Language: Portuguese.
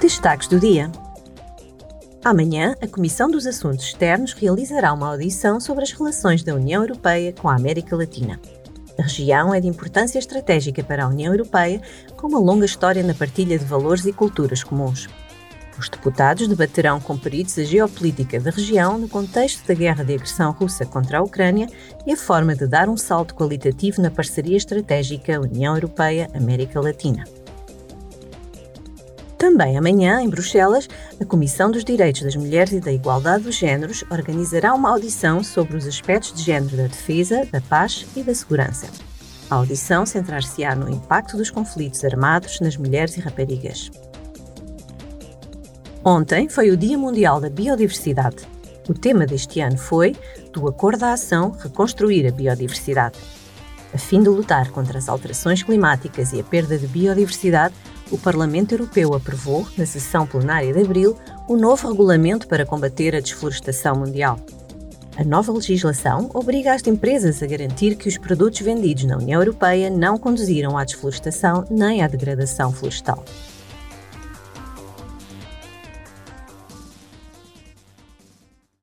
Destaques do dia. Amanhã, a Comissão dos Assuntos Externos realizará uma audição sobre as relações da União Europeia com a América Latina. A região é de importância estratégica para a União Europeia, com uma longa história na partilha de valores e culturas comuns. Os deputados debaterão com peritos a geopolítica da região no contexto da guerra de agressão russa contra a Ucrânia e a forma de dar um salto qualitativo na parceria estratégica União Europeia-América Latina. Também amanhã, em Bruxelas, a Comissão dos Direitos das Mulheres e da Igualdade dos Gêneros organizará uma audição sobre os aspectos de género da defesa, da paz e da segurança. A audição centrar-se-á no impacto dos conflitos armados nas mulheres e raparigas. Ontem foi o Dia Mundial da Biodiversidade. O tema deste ano foi Do Acordo à Ação Reconstruir a Biodiversidade. A fim de lutar contra as alterações climáticas e a perda de biodiversidade, o Parlamento Europeu aprovou, na sessão plenária de abril, o novo regulamento para combater a desflorestação mundial. A nova legislação obriga as empresas a garantir que os produtos vendidos na União Europeia não conduziram à desflorestação nem à degradação florestal.